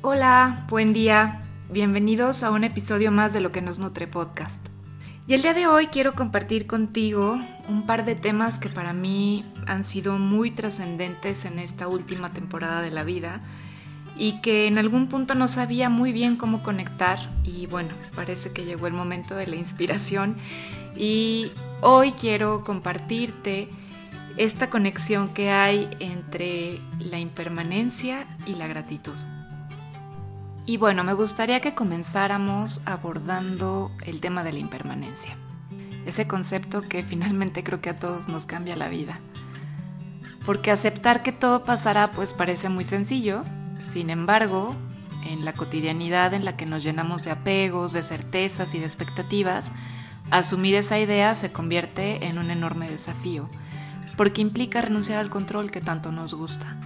Hola, buen día. Bienvenidos a un episodio más de Lo que nos nutre podcast. Y el día de hoy quiero compartir contigo un par de temas que para mí han sido muy trascendentes en esta última temporada de la vida y que en algún punto no sabía muy bien cómo conectar y bueno, parece que llegó el momento de la inspiración y hoy quiero compartirte esta conexión que hay entre la impermanencia y la gratitud. Y bueno, me gustaría que comenzáramos abordando el tema de la impermanencia. Ese concepto que finalmente creo que a todos nos cambia la vida. Porque aceptar que todo pasará pues parece muy sencillo, sin embargo, en la cotidianidad en la que nos llenamos de apegos, de certezas y de expectativas, asumir esa idea se convierte en un enorme desafío, porque implica renunciar al control que tanto nos gusta.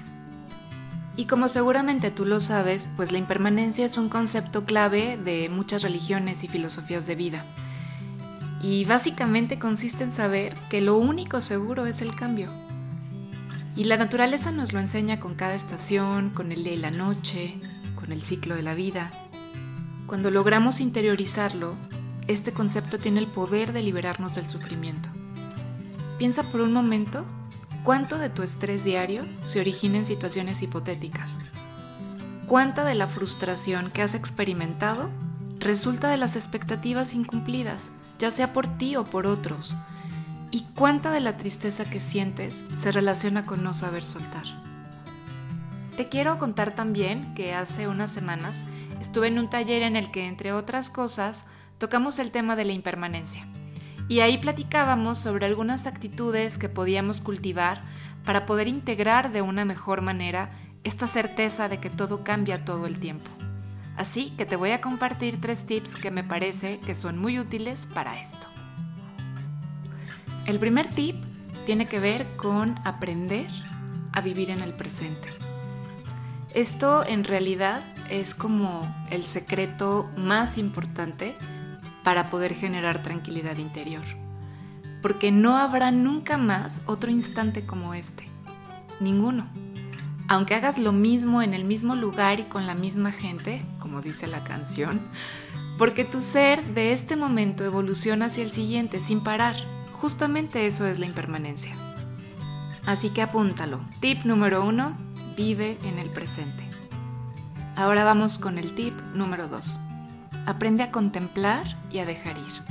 Y como seguramente tú lo sabes, pues la impermanencia es un concepto clave de muchas religiones y filosofías de vida. Y básicamente consiste en saber que lo único seguro es el cambio. Y la naturaleza nos lo enseña con cada estación, con el día y la noche, con el ciclo de la vida. Cuando logramos interiorizarlo, este concepto tiene el poder de liberarnos del sufrimiento. Piensa por un momento ¿Cuánto de tu estrés diario se origina en situaciones hipotéticas? ¿Cuánta de la frustración que has experimentado resulta de las expectativas incumplidas, ya sea por ti o por otros? ¿Y cuánta de la tristeza que sientes se relaciona con no saber soltar? Te quiero contar también que hace unas semanas estuve en un taller en el que, entre otras cosas, tocamos el tema de la impermanencia y ahí platicábamos sobre algunas actitudes que podíamos cultivar para poder integrar de una mejor manera esta certeza de que todo cambia todo el tiempo. Así que te voy a compartir tres tips que me parece que son muy útiles para esto. El primer tip tiene que ver con aprender a vivir en el presente. Esto en realidad es como el secreto más importante para poder generar tranquilidad interior. Porque no habrá nunca más otro instante como este. Ninguno. Aunque hagas lo mismo en el mismo lugar y con la misma gente, como dice la canción, porque tu ser de este momento evoluciona hacia el siguiente sin parar. Justamente eso es la impermanencia. Así que apúntalo. Tip número uno, vive en el presente. Ahora vamos con el tip número dos aprende a contemplar y a dejar ir.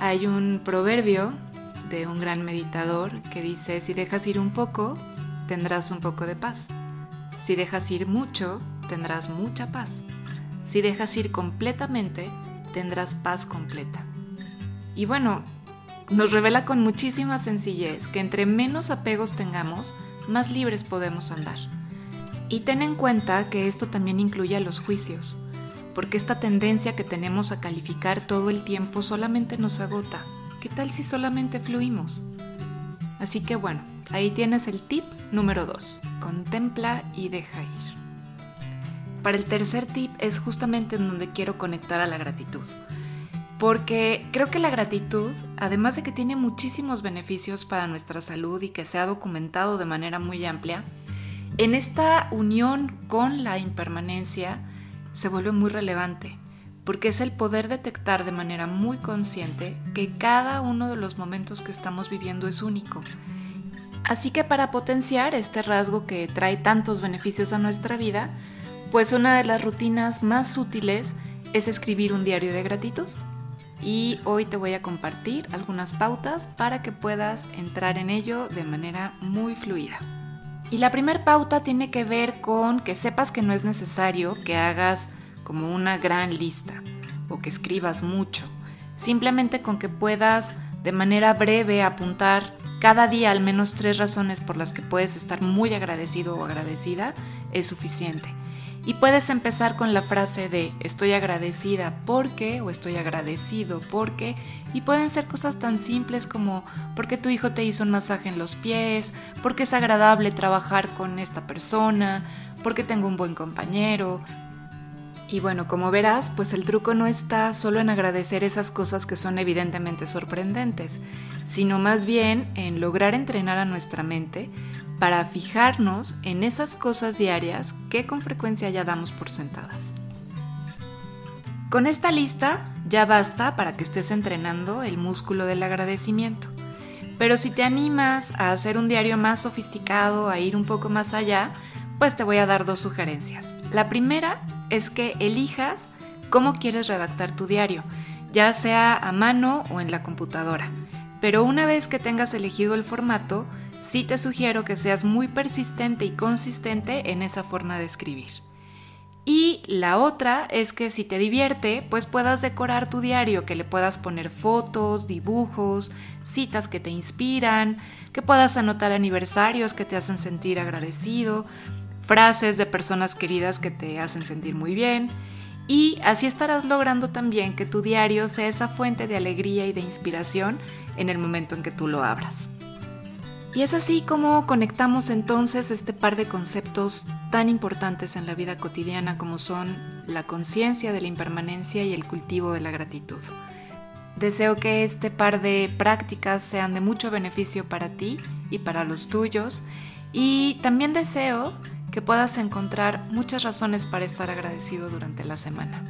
Hay un proverbio de un gran meditador que dice, si dejas ir un poco, tendrás un poco de paz. Si dejas ir mucho, tendrás mucha paz. Si dejas ir completamente, tendrás paz completa. Y bueno, nos revela con muchísima sencillez que entre menos apegos tengamos, más libres podemos andar. Y ten en cuenta que esto también incluye a los juicios porque esta tendencia que tenemos a calificar todo el tiempo solamente nos agota. ¿Qué tal si solamente fluimos? Así que bueno, ahí tienes el tip número 2. Contempla y deja ir. Para el tercer tip es justamente en donde quiero conectar a la gratitud. Porque creo que la gratitud, además de que tiene muchísimos beneficios para nuestra salud y que se ha documentado de manera muy amplia, en esta unión con la impermanencia, se vuelve muy relevante, porque es el poder detectar de manera muy consciente que cada uno de los momentos que estamos viviendo es único. Así que para potenciar este rasgo que trae tantos beneficios a nuestra vida, pues una de las rutinas más útiles es escribir un diario de gratitud. Y hoy te voy a compartir algunas pautas para que puedas entrar en ello de manera muy fluida. Y la primera pauta tiene que ver con que sepas que no es necesario que hagas como una gran lista o que escribas mucho. Simplemente con que puedas de manera breve apuntar cada día al menos tres razones por las que puedes estar muy agradecido o agradecida es suficiente. Y puedes empezar con la frase de estoy agradecida porque o estoy agradecido porque. Y pueden ser cosas tan simples como porque tu hijo te hizo un masaje en los pies, porque es agradable trabajar con esta persona, porque tengo un buen compañero. Y bueno, como verás, pues el truco no está solo en agradecer esas cosas que son evidentemente sorprendentes, sino más bien en lograr entrenar a nuestra mente para fijarnos en esas cosas diarias que con frecuencia ya damos por sentadas. Con esta lista ya basta para que estés entrenando el músculo del agradecimiento. Pero si te animas a hacer un diario más sofisticado, a ir un poco más allá, pues te voy a dar dos sugerencias. La primera es que elijas cómo quieres redactar tu diario, ya sea a mano o en la computadora. Pero una vez que tengas elegido el formato, sí te sugiero que seas muy persistente y consistente en esa forma de escribir. Y la otra es que si te divierte, pues puedas decorar tu diario, que le puedas poner fotos, dibujos, citas que te inspiran, que puedas anotar aniversarios que te hacen sentir agradecido, frases de personas queridas que te hacen sentir muy bien. Y así estarás logrando también que tu diario sea esa fuente de alegría y de inspiración en el momento en que tú lo abras. Y es así como conectamos entonces este par de conceptos tan importantes en la vida cotidiana como son la conciencia de la impermanencia y el cultivo de la gratitud. Deseo que este par de prácticas sean de mucho beneficio para ti y para los tuyos y también deseo que puedas encontrar muchas razones para estar agradecido durante la semana.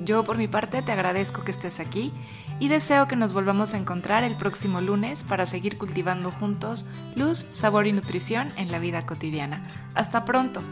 Yo por mi parte te agradezco que estés aquí y deseo que nos volvamos a encontrar el próximo lunes para seguir cultivando juntos luz, sabor y nutrición en la vida cotidiana. Hasta pronto.